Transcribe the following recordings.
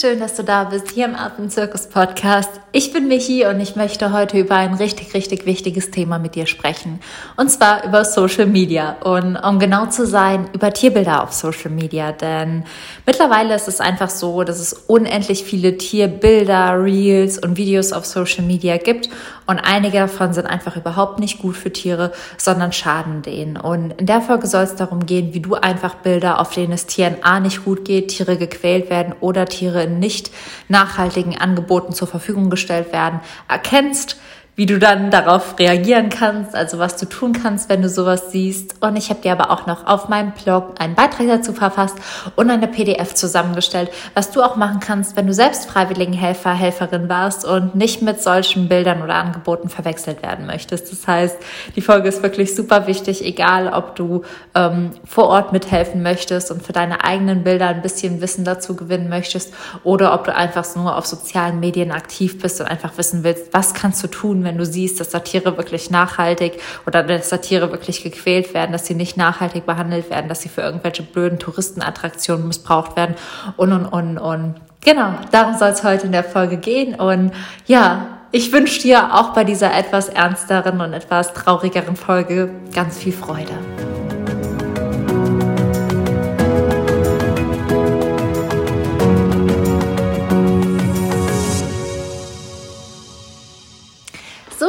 schön, dass du da bist hier im Affenzirkus Podcast. Ich bin Michi und ich möchte heute über ein richtig, richtig wichtiges Thema mit dir sprechen. Und zwar über Social Media und um genau zu sein, über Tierbilder auf Social Media. Denn mittlerweile ist es einfach so, dass es unendlich viele Tierbilder, Reels und Videos auf Social Media gibt und einige davon sind einfach überhaupt nicht gut für Tiere, sondern schaden denen. Und in der Folge soll es darum gehen, wie du einfach Bilder, auf denen es Tieren A nicht gut geht, Tiere gequält werden oder Tiere in nicht nachhaltigen Angeboten zur Verfügung gestellt werden, erkennst, wie du dann darauf reagieren kannst, also was du tun kannst, wenn du sowas siehst. Und ich habe dir aber auch noch auf meinem Blog einen Beitrag dazu verfasst und eine PDF zusammengestellt, was du auch machen kannst, wenn du selbst Freiwilligenhelfer, Helferin warst und nicht mit solchen Bildern oder Angeboten verwechselt werden möchtest. Das heißt, die Folge ist wirklich super wichtig, egal ob du ähm, vor Ort mithelfen möchtest und für deine eigenen Bilder ein bisschen Wissen dazu gewinnen möchtest oder ob du einfach nur auf sozialen Medien aktiv bist und einfach wissen willst, was kannst du tun, wenn du siehst, dass da Tiere wirklich nachhaltig oder dass da Tiere wirklich gequält werden, dass sie nicht nachhaltig behandelt werden, dass sie für irgendwelche blöden Touristenattraktionen missbraucht werden und, und, und, und. Genau, darum soll es heute in der Folge gehen. Und ja, ich wünsche dir auch bei dieser etwas ernsteren und etwas traurigeren Folge ganz viel Freude.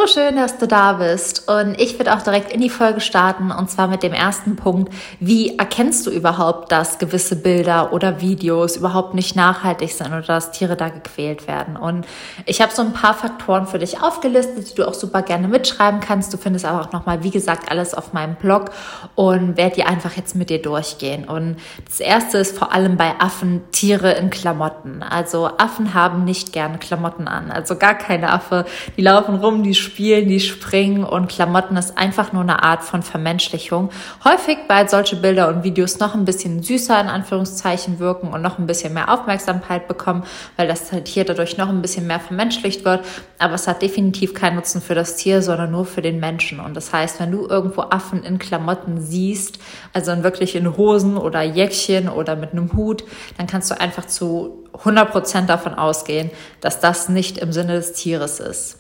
Schön, dass du da bist. Und ich würde auch direkt in die Folge starten und zwar mit dem ersten Punkt. Wie erkennst du überhaupt, dass gewisse Bilder oder Videos überhaupt nicht nachhaltig sind oder dass Tiere da gequält werden? Und ich habe so ein paar Faktoren für dich aufgelistet, die du auch super gerne mitschreiben kannst. Du findest aber auch nochmal, wie gesagt, alles auf meinem Blog und werde die einfach jetzt mit dir durchgehen. Und das erste ist vor allem bei Affen Tiere in Klamotten. Also Affen haben nicht gerne Klamotten an. Also gar keine Affe. Die laufen rum, die spielen die springen und Klamotten ist einfach nur eine Art von Vermenschlichung. Häufig, weil solche Bilder und Videos noch ein bisschen süßer in Anführungszeichen wirken und noch ein bisschen mehr Aufmerksamkeit bekommen, weil das Tier dadurch noch ein bisschen mehr vermenschlicht wird. Aber es hat definitiv keinen Nutzen für das Tier, sondern nur für den Menschen. Und das heißt, wenn du irgendwo Affen in Klamotten siehst, also wirklich in Hosen oder Jäckchen oder mit einem Hut, dann kannst du einfach zu 100 Prozent davon ausgehen, dass das nicht im Sinne des Tieres ist.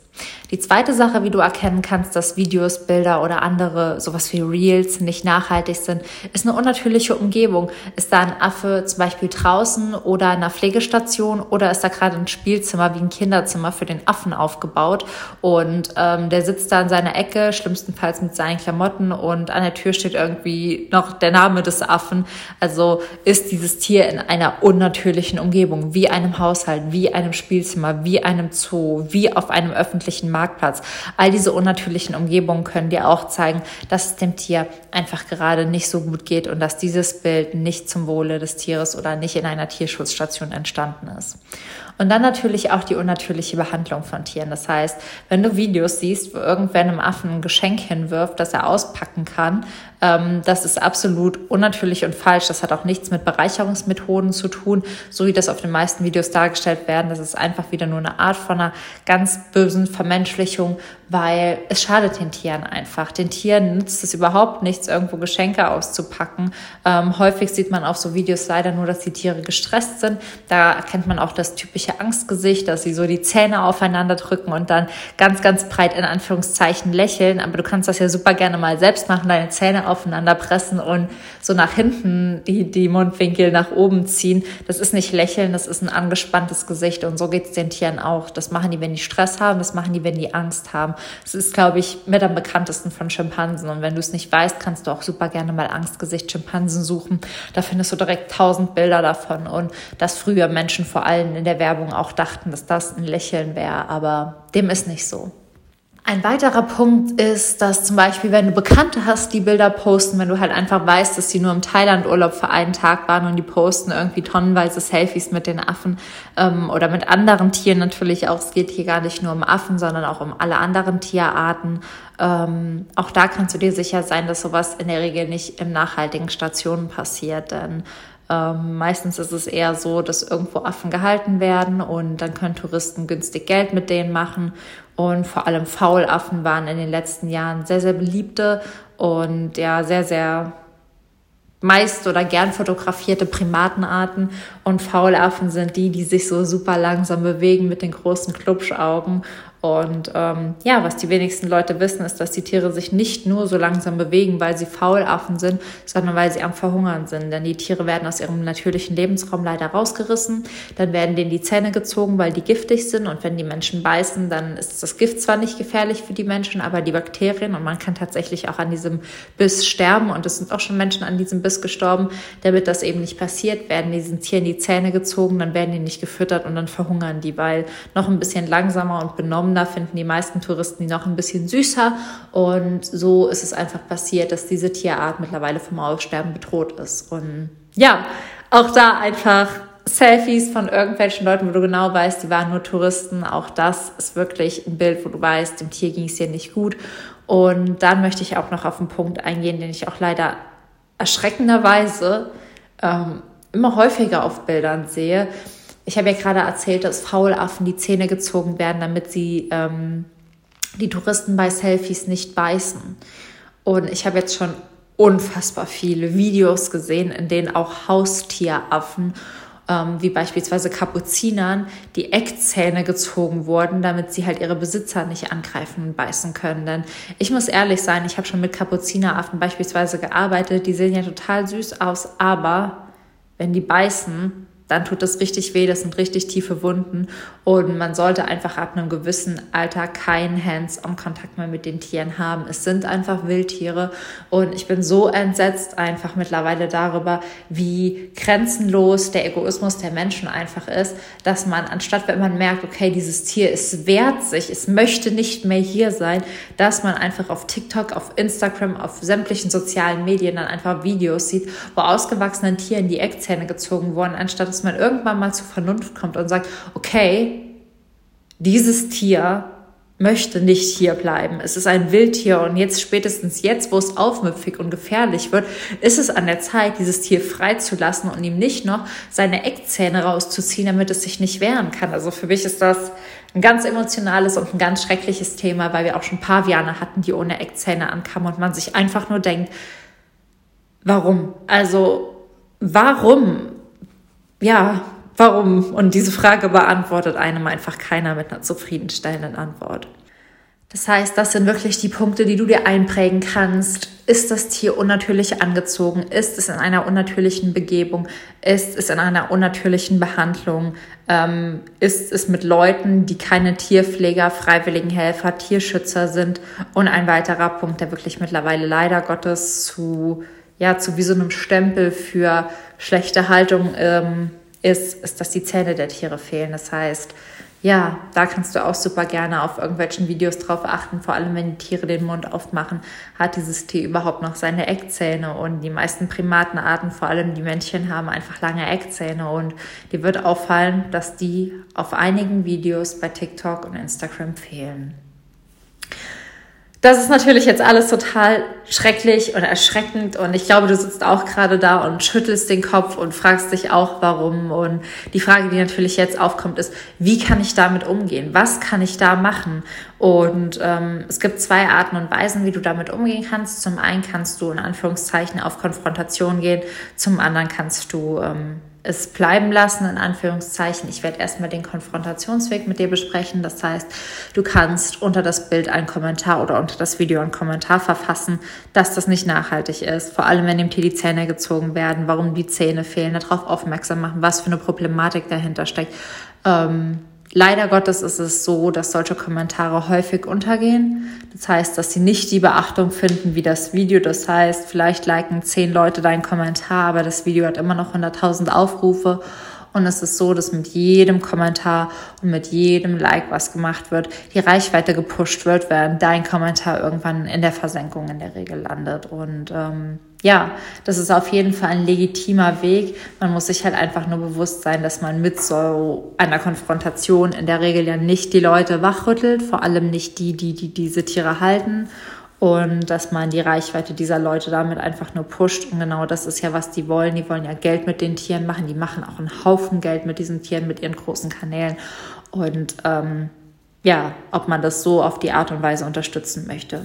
Die zweite Sache, wie du erkennen kannst, dass Videos, Bilder oder andere, sowas wie Reels, nicht nachhaltig sind, ist eine unnatürliche Umgebung. Ist da ein Affe zum Beispiel draußen oder in einer Pflegestation oder ist da gerade ein Spielzimmer wie ein Kinderzimmer für den Affen aufgebaut und ähm, der sitzt da in seiner Ecke, schlimmstenfalls mit seinen Klamotten und an der Tür steht irgendwie noch der Name des Affen. Also ist dieses Tier in einer unnatürlichen Umgebung, wie einem Haushalt, wie einem Spielzimmer, wie einem Zoo, wie auf einem öffentlichen Marktplatz. All diese unnatürlichen Umgebungen können dir auch zeigen, dass es dem Tier einfach gerade nicht so gut geht und dass dieses Bild nicht zum Wohle des Tieres oder nicht in einer Tierschutzstation entstanden ist. Und dann natürlich auch die unnatürliche Behandlung von Tieren. Das heißt, wenn du Videos siehst, wo irgendwer einem Affen ein Geschenk hinwirft, das er auspacken kann, ähm, das ist absolut unnatürlich und falsch. Das hat auch nichts mit Bereicherungsmethoden zu tun, so wie das auf den meisten Videos dargestellt werden. Das ist einfach wieder nur eine Art von einer ganz bösen Vermenschlichung, weil es schadet den Tieren einfach. Den Tieren nützt es überhaupt nichts, irgendwo Geschenke auszupacken. Ähm, häufig sieht man auf so Videos leider nur, dass die Tiere gestresst sind. Da erkennt man auch das typische Angstgesicht, dass sie so die Zähne aufeinander drücken und dann ganz, ganz breit in Anführungszeichen lächeln. Aber du kannst das ja super gerne mal selbst machen, deine Zähne aufeinander pressen und so nach hinten die, die Mundwinkel nach oben ziehen. Das ist nicht lächeln, das ist ein angespanntes Gesicht und so geht es den Tieren auch. Das machen die, wenn die Stress haben, das machen die, wenn die Angst haben. Es ist, glaube ich, mit am bekanntesten von Schimpansen. Und wenn du es nicht weißt, kannst du auch super gerne mal Angstgesicht Schimpansen suchen. Da findest du direkt tausend Bilder davon. Und dass früher Menschen vor allem in der Werbung auch dachten, dass das ein Lächeln wäre. Aber dem ist nicht so. Ein weiterer Punkt ist, dass zum Beispiel, wenn du Bekannte hast, die Bilder posten, wenn du halt einfach weißt, dass sie nur im Thailand-Urlaub für einen Tag waren und die posten irgendwie tonnenweise Selfies mit den Affen ähm, oder mit anderen Tieren natürlich auch. Es geht hier gar nicht nur um Affen, sondern auch um alle anderen Tierarten. Ähm, auch da kannst du dir sicher sein, dass sowas in der Regel nicht in nachhaltigen Stationen passiert, denn ähm, meistens ist es eher so, dass irgendwo Affen gehalten werden und dann können Touristen günstig Geld mit denen machen. Und vor allem Faulaffen waren in den letzten Jahren sehr, sehr beliebte und ja, sehr, sehr meist oder gern fotografierte Primatenarten und Faulaffen sind die, die sich so super langsam bewegen mit den großen Klubschaugen und ähm, ja, was die wenigsten Leute wissen, ist, dass die Tiere sich nicht nur so langsam bewegen, weil sie Faulaffen sind, sondern weil sie am Verhungern sind. Denn die Tiere werden aus ihrem natürlichen Lebensraum leider rausgerissen. Dann werden denen die Zähne gezogen, weil die giftig sind. Und wenn die Menschen beißen, dann ist das Gift zwar nicht gefährlich für die Menschen, aber die Bakterien. Und man kann tatsächlich auch an diesem Biss sterben. Und es sind auch schon Menschen an diesem Biss gestorben. Damit das eben nicht passiert, werden diesen Tieren die Zähne gezogen, dann werden die nicht gefüttert und dann verhungern die, weil noch ein bisschen langsamer und benommen da finden die meisten Touristen die noch ein bisschen süßer. Und so ist es einfach passiert, dass diese Tierart mittlerweile vom Aussterben bedroht ist. Und ja, auch da einfach Selfies von irgendwelchen Leuten, wo du genau weißt, die waren nur Touristen. Auch das ist wirklich ein Bild, wo du weißt, dem Tier ging es hier nicht gut. Und dann möchte ich auch noch auf einen Punkt eingehen, den ich auch leider erschreckenderweise ähm, immer häufiger auf Bildern sehe. Ich habe ja gerade erzählt, dass Faulaffen die Zähne gezogen werden, damit sie ähm, die Touristen bei Selfies nicht beißen. Und ich habe jetzt schon unfassbar viele Videos gesehen, in denen auch Haustieraffen, ähm, wie beispielsweise Kapuzinern, die Eckzähne gezogen wurden, damit sie halt ihre Besitzer nicht angreifen und beißen können. Denn ich muss ehrlich sein, ich habe schon mit Kapuzineraffen beispielsweise gearbeitet, die sehen ja total süß aus, aber wenn die beißen, dann tut das richtig weh, das sind richtig tiefe Wunden und man sollte einfach ab einem gewissen Alter keinen Hands-on-Kontakt mehr mit den Tieren haben. Es sind einfach Wildtiere und ich bin so entsetzt einfach mittlerweile darüber, wie grenzenlos der Egoismus der Menschen einfach ist, dass man anstatt, wenn man merkt, okay, dieses Tier ist wert sich, es möchte nicht mehr hier sein, dass man einfach auf TikTok, auf Instagram, auf sämtlichen sozialen Medien dann einfach Videos sieht, wo ausgewachsenen Tieren die Eckzähne gezogen wurden, anstatt dass man irgendwann mal zur Vernunft kommt und sagt, okay, dieses Tier möchte nicht hier bleiben. Es ist ein Wildtier und jetzt spätestens jetzt, wo es aufmüpfig und gefährlich wird, ist es an der Zeit, dieses Tier freizulassen und ihm nicht noch seine Eckzähne rauszuziehen, damit es sich nicht wehren kann. Also für mich ist das ein ganz emotionales und ein ganz schreckliches Thema, weil wir auch schon Paviane hatten, die ohne Eckzähne ankamen und man sich einfach nur denkt, warum? Also warum ja, warum? Und diese Frage beantwortet einem einfach keiner mit einer zufriedenstellenden Antwort. Das heißt, das sind wirklich die Punkte, die du dir einprägen kannst. Ist das Tier unnatürlich angezogen? Ist es in einer unnatürlichen Begebung? Ist es in einer unnatürlichen Behandlung? Ähm, ist es mit Leuten, die keine Tierpfleger, freiwilligen Helfer, Tierschützer sind? Und ein weiterer Punkt, der wirklich mittlerweile leider Gottes zu ja zu wie so einem Stempel für schlechte Haltung ähm, ist, ist, dass die Zähne der Tiere fehlen. Das heißt, ja, da kannst du auch super gerne auf irgendwelchen Videos drauf achten, vor allem wenn die Tiere den Mund aufmachen, hat dieses Tier überhaupt noch seine Eckzähne und die meisten Primatenarten, vor allem die Männchen, haben einfach lange Eckzähne und dir wird auffallen, dass die auf einigen Videos bei TikTok und Instagram fehlen. Das ist natürlich jetzt alles total schrecklich und erschreckend und ich glaube, du sitzt auch gerade da und schüttelst den Kopf und fragst dich auch, warum. Und die Frage, die natürlich jetzt aufkommt, ist, wie kann ich damit umgehen? Was kann ich da machen? Und ähm, es gibt zwei Arten und Weisen, wie du damit umgehen kannst. Zum einen kannst du in Anführungszeichen auf Konfrontation gehen, zum anderen kannst du ähm, es bleiben lassen, in Anführungszeichen. Ich werde erstmal den Konfrontationsweg mit dir besprechen. Das heißt, du kannst unter das Bild einen Kommentar oder unter das Video einen Kommentar verfassen, dass das nicht nachhaltig ist. Vor allem, wenn dem Tier die Zähne gezogen werden, warum die Zähne fehlen, darauf aufmerksam machen, was für eine Problematik dahinter steckt. Ähm, Leider Gottes ist es so, dass solche Kommentare häufig untergehen. Das heißt, dass sie nicht die Beachtung finden wie das Video. Das heißt, vielleicht liken zehn Leute deinen Kommentar, aber das Video hat immer noch 100.000 Aufrufe. Und es ist so, dass mit jedem Kommentar und mit jedem Like, was gemacht wird, die Reichweite gepusht wird, während dein Kommentar irgendwann in der Versenkung in der Regel landet. Und ähm, ja, das ist auf jeden Fall ein legitimer Weg. Man muss sich halt einfach nur bewusst sein, dass man mit so einer Konfrontation in der Regel ja nicht die Leute wachrüttelt, vor allem nicht die, die, die diese Tiere halten. Und dass man die Reichweite dieser Leute damit einfach nur pusht. Und genau das ist ja, was die wollen. Die wollen ja Geld mit den Tieren machen. Die machen auch einen Haufen Geld mit diesen Tieren, mit ihren großen Kanälen. Und ähm, ja, ob man das so auf die Art und Weise unterstützen möchte.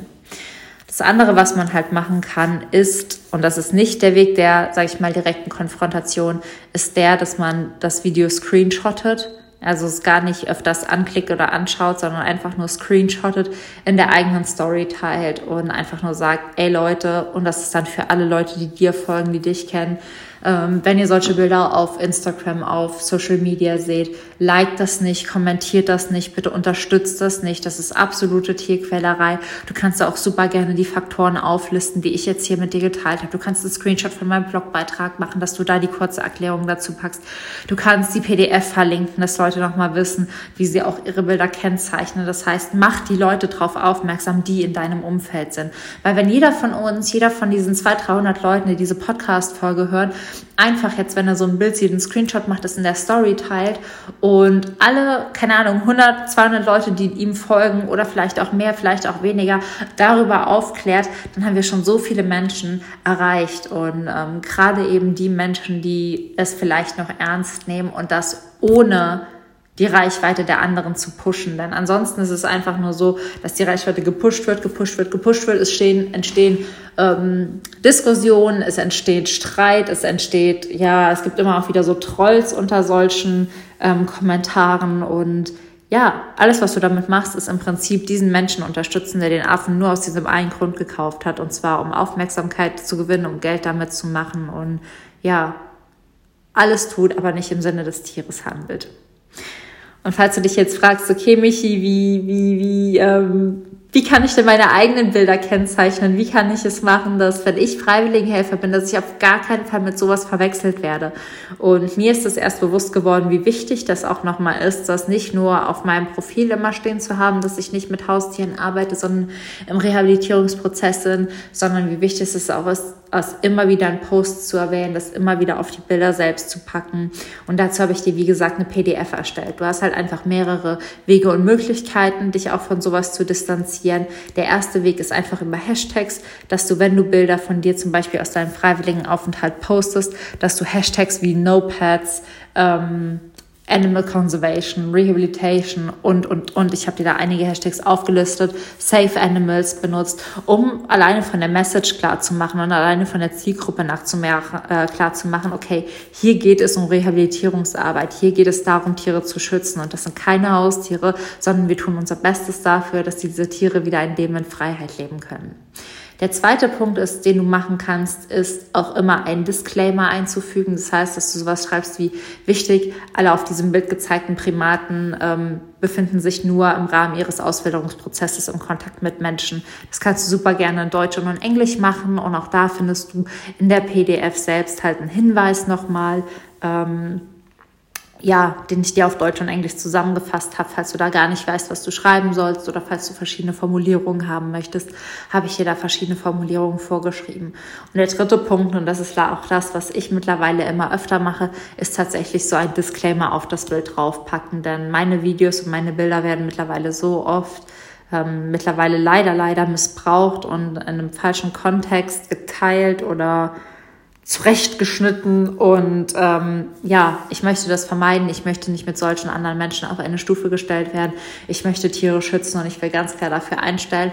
Das andere, was man halt machen kann, ist, und das ist nicht der Weg der, sage ich mal, direkten Konfrontation, ist der, dass man das Video screenshottet. Also es gar nicht öfters anklickt oder anschaut, sondern einfach nur screenshottet, in der eigenen Story teilt und einfach nur sagt, ey Leute, und das ist dann für alle Leute, die dir folgen, die dich kennen, ähm, wenn ihr solche Bilder auf Instagram, auf Social Media seht, liked das nicht, kommentiert das nicht, bitte unterstützt das nicht. Das ist absolute Tierquälerei. Du kannst auch super gerne die Faktoren auflisten, die ich jetzt hier mit dir geteilt habe. Du kannst einen Screenshot von meinem Blogbeitrag machen, dass du da die kurze Erklärung dazu packst. Du kannst die PDF verlinken, dass Leute nochmal wissen, wie sie auch ihre Bilder kennzeichnen. Das heißt, mach die Leute darauf aufmerksam, die in deinem Umfeld sind. Weil wenn jeder von uns, jeder von diesen 200, 300 Leuten, die diese Podcast-Folge hören, einfach jetzt, wenn er so ein Bild sieht, einen Screenshot macht, das in der Story teilt und alle, keine Ahnung, 100, 200 Leute, die ihm folgen oder vielleicht auch mehr, vielleicht auch weniger, darüber aufklärt, dann haben wir schon so viele Menschen erreicht und ähm, gerade eben die Menschen, die es vielleicht noch ernst nehmen und das ohne die Reichweite der anderen zu pushen. Denn ansonsten ist es einfach nur so, dass die Reichweite gepusht wird, gepusht wird, gepusht wird. Es stehen, entstehen ähm, Diskussionen, es entsteht Streit, es entsteht, ja, es gibt immer auch wieder so Trolls unter solchen ähm, Kommentaren und ja, alles, was du damit machst, ist im Prinzip diesen Menschen unterstützen, der den Affen nur aus diesem einen Grund gekauft hat, und zwar um Aufmerksamkeit zu gewinnen, um Geld damit zu machen und ja, alles tut, aber nicht im Sinne des Tieres handelt. Und falls du dich jetzt fragst, okay, Michi, wie, wie, wie, ähm, wie kann ich denn meine eigenen Bilder kennzeichnen? Wie kann ich es machen, dass, wenn ich Freiwilligenhelfer bin, dass ich auf gar keinen Fall mit sowas verwechselt werde? Und mir ist es erst bewusst geworden, wie wichtig das auch nochmal ist, das nicht nur auf meinem Profil immer stehen zu haben, dass ich nicht mit Haustieren arbeite, sondern im Rehabilitierungsprozess bin, sondern wie wichtig es auch ist, es immer wieder in Posts zu erwähnen, das immer wieder auf die Bilder selbst zu packen. Und dazu habe ich dir, wie gesagt, eine PDF erstellt. Du hast halt einfach mehrere Wege und Möglichkeiten, dich auch von sowas zu distanzieren. Der erste Weg ist einfach über Hashtags, dass du, wenn du Bilder von dir zum Beispiel aus deinem freiwilligen Aufenthalt postest, dass du Hashtags wie Nopads, ähm, Animal Conservation, Rehabilitation und, und, und. Ich habe dir da einige Hashtags aufgelistet, Safe Animals benutzt, um alleine von der Message klar zu machen und alleine von der Zielgruppe nach zu mehr, äh, klar zu machen, okay, hier geht es um Rehabilitierungsarbeit, hier geht es darum, Tiere zu schützen und das sind keine Haustiere, sondern wir tun unser Bestes dafür, dass diese Tiere wieder ein Leben in Freiheit leben können. Der zweite Punkt ist, den du machen kannst, ist auch immer einen Disclaimer einzufügen. Das heißt, dass du sowas schreibst wie wichtig, alle auf diesem Bild gezeigten Primaten ähm, befinden sich nur im Rahmen ihres Auswilderungsprozesses im Kontakt mit Menschen. Das kannst du super gerne in Deutsch und in Englisch machen und auch da findest du in der PDF selbst halt einen Hinweis nochmal. Ähm, ja, den ich dir auf Deutsch und Englisch zusammengefasst habe. Falls du da gar nicht weißt, was du schreiben sollst oder falls du verschiedene Formulierungen haben möchtest, habe ich dir da verschiedene Formulierungen vorgeschrieben. Und der dritte Punkt, und das ist auch das, was ich mittlerweile immer öfter mache, ist tatsächlich so ein Disclaimer auf das Bild draufpacken. Denn meine Videos und meine Bilder werden mittlerweile so oft ähm, mittlerweile leider, leider missbraucht und in einem falschen Kontext geteilt oder zurechtgeschnitten und ähm, ja, ich möchte das vermeiden. Ich möchte nicht mit solchen anderen Menschen auf eine Stufe gestellt werden. Ich möchte Tiere schützen und ich will ganz klar dafür einstellen,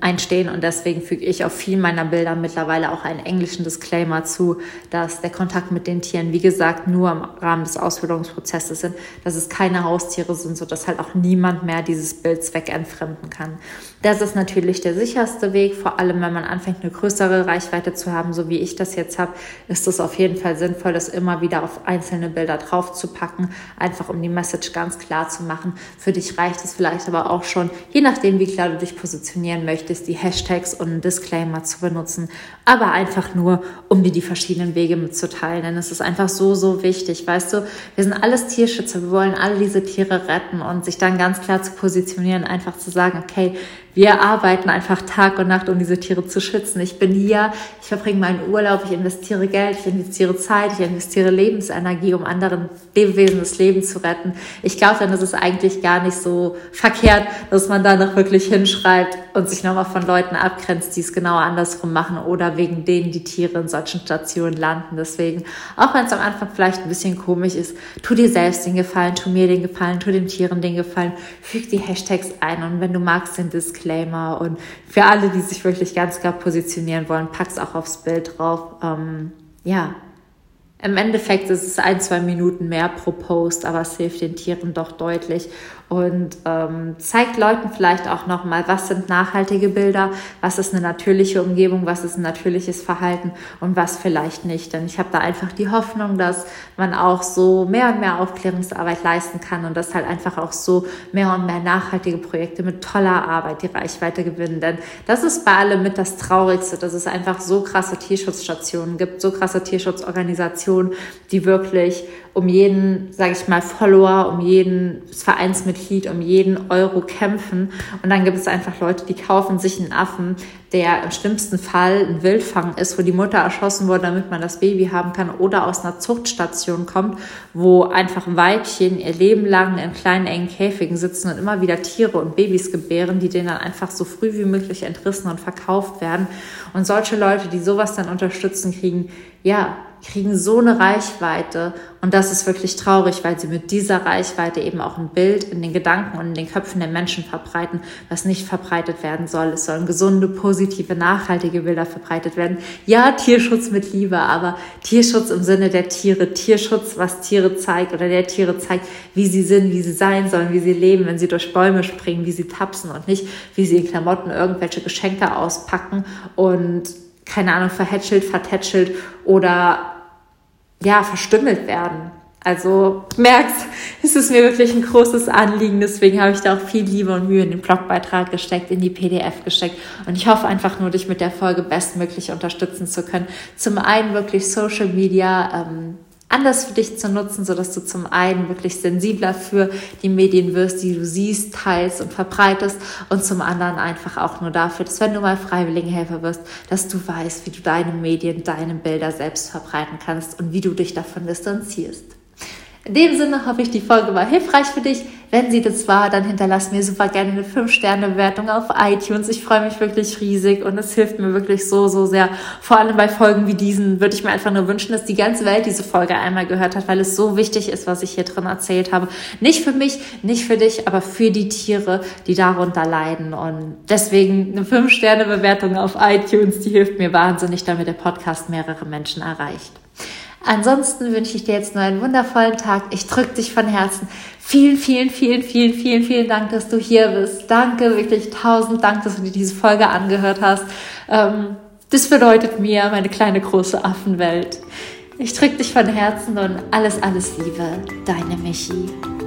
einstehen und deswegen füge ich auf vielen meiner Bilder mittlerweile auch einen englischen Disclaimer zu, dass der Kontakt mit den Tieren, wie gesagt, nur im Rahmen des Ausbildungsprozesses sind, dass es keine Haustiere sind, so dass halt auch niemand mehr dieses Bild zweckentfremden kann. Das ist natürlich der sicherste Weg, vor allem wenn man anfängt, eine größere Reichweite zu haben, so wie ich das jetzt habe, ist es auf jeden Fall sinnvoll, das immer wieder auf einzelne Bilder drauf zu packen, einfach um die Message ganz klar zu machen. Für dich reicht es vielleicht aber auch schon, je nachdem, wie klar du dich positionieren möchtest, die Hashtags und einen Disclaimer zu benutzen, aber einfach nur, um dir die verschiedenen Wege mitzuteilen. Denn es ist einfach so, so wichtig. Weißt du, wir sind alles Tierschützer, wir wollen alle diese Tiere retten und sich dann ganz klar zu positionieren, einfach zu sagen, okay, wir arbeiten einfach Tag und Nacht, um diese Tiere zu schützen. Ich bin hier, ich verbringe meinen Urlaub, ich investiere Geld, ich investiere Zeit, ich investiere Lebensenergie, um anderen Lebewesen das Leben zu retten. Ich glaube, dann ist es eigentlich gar nicht so verkehrt, dass man da noch wirklich hinschreibt und sich nochmal von Leuten abgrenzt, die es genau andersrum machen oder wegen denen die Tiere in solchen Stationen landen. Deswegen, auch wenn es am Anfang vielleicht ein bisschen komisch ist, tu dir selbst den Gefallen, tu mir den Gefallen, tu den Tieren den Gefallen, füg die Hashtags ein und wenn du magst, den Disclaimer Disclaimer. Und für alle, die sich wirklich ganz klar positionieren wollen, pack's auch aufs Bild drauf. Ähm, ja, im Endeffekt ist es ein, zwei Minuten mehr pro Post, aber es hilft den Tieren doch deutlich und ähm, zeigt Leuten vielleicht auch nochmal, was sind nachhaltige Bilder, was ist eine natürliche Umgebung, was ist ein natürliches Verhalten und was vielleicht nicht. Denn ich habe da einfach die Hoffnung, dass man auch so mehr und mehr Aufklärungsarbeit leisten kann und dass halt einfach auch so mehr und mehr nachhaltige Projekte mit toller Arbeit die Reichweite gewinnen. Denn das ist bei allem mit das Traurigste, dass es einfach so krasse Tierschutzstationen gibt, so krasse Tierschutzorganisationen, die wirklich um jeden, sage ich mal, Follower, um jeden Vereinsmitglied, um jeden Euro kämpfen. Und dann gibt es einfach Leute, die kaufen sich einen Affen, der im schlimmsten Fall ein Wildfang ist, wo die Mutter erschossen wurde, damit man das Baby haben kann, oder aus einer Zuchtstation kommt, wo einfach Weibchen ihr Leben lang in kleinen engen Käfigen sitzen und immer wieder Tiere und Babys gebären, die denen dann einfach so früh wie möglich entrissen und verkauft werden. Und solche Leute, die sowas dann unterstützen, kriegen ja kriegen so eine Reichweite und das ist wirklich traurig, weil sie mit dieser Reichweite eben auch ein Bild in den Gedanken und in den Köpfen der Menschen verbreiten, was nicht verbreitet werden soll. Es sollen gesunde, positive, nachhaltige Bilder verbreitet werden. Ja, Tierschutz mit Liebe, aber Tierschutz im Sinne der Tiere, Tierschutz, was Tiere zeigt oder der Tiere zeigt, wie sie sind, wie sie sein sollen, wie sie leben, wenn sie durch Bäume springen, wie sie tapsen und nicht, wie sie in Klamotten irgendwelche Geschenke auspacken und keine Ahnung, verhätschelt, vertätschelt oder ja, verstümmelt werden. Also merkst, es ist mir wirklich ein großes Anliegen. Deswegen habe ich da auch viel Liebe und Mühe in den Blogbeitrag gesteckt, in die PDF gesteckt. Und ich hoffe einfach nur, dich mit der Folge bestmöglich unterstützen zu können. Zum einen wirklich Social Media ähm, anders für dich zu nutzen, so dass du zum einen wirklich sensibler für die Medien wirst, die du siehst, teilst und verbreitest und zum anderen einfach auch nur dafür, dass wenn du mal Freiwilligenhelfer wirst, dass du weißt, wie du deine Medien, deine Bilder selbst verbreiten kannst und wie du dich davon distanzierst. In dem Sinne hoffe ich, die Folge war hilfreich für dich. Wenn sie das war, dann hinterlass mir super gerne eine 5-Sterne-Bewertung auf iTunes. Ich freue mich wirklich riesig und es hilft mir wirklich so, so sehr. Vor allem bei Folgen wie diesen würde ich mir einfach nur wünschen, dass die ganze Welt diese Folge einmal gehört hat, weil es so wichtig ist, was ich hier drin erzählt habe. Nicht für mich, nicht für dich, aber für die Tiere, die darunter leiden. Und deswegen eine 5-Sterne-Bewertung auf iTunes, die hilft mir wahnsinnig, damit der Podcast mehrere Menschen erreicht. Ansonsten wünsche ich dir jetzt nur einen wundervollen Tag. Ich drücke dich von Herzen. Vielen, vielen, vielen, vielen, vielen, vielen Dank, dass du hier bist. Danke, wirklich tausend Dank, dass du dir diese Folge angehört hast. Ähm, das bedeutet mir meine kleine große Affenwelt. Ich drücke dich von Herzen und alles, alles Liebe. Deine Michi.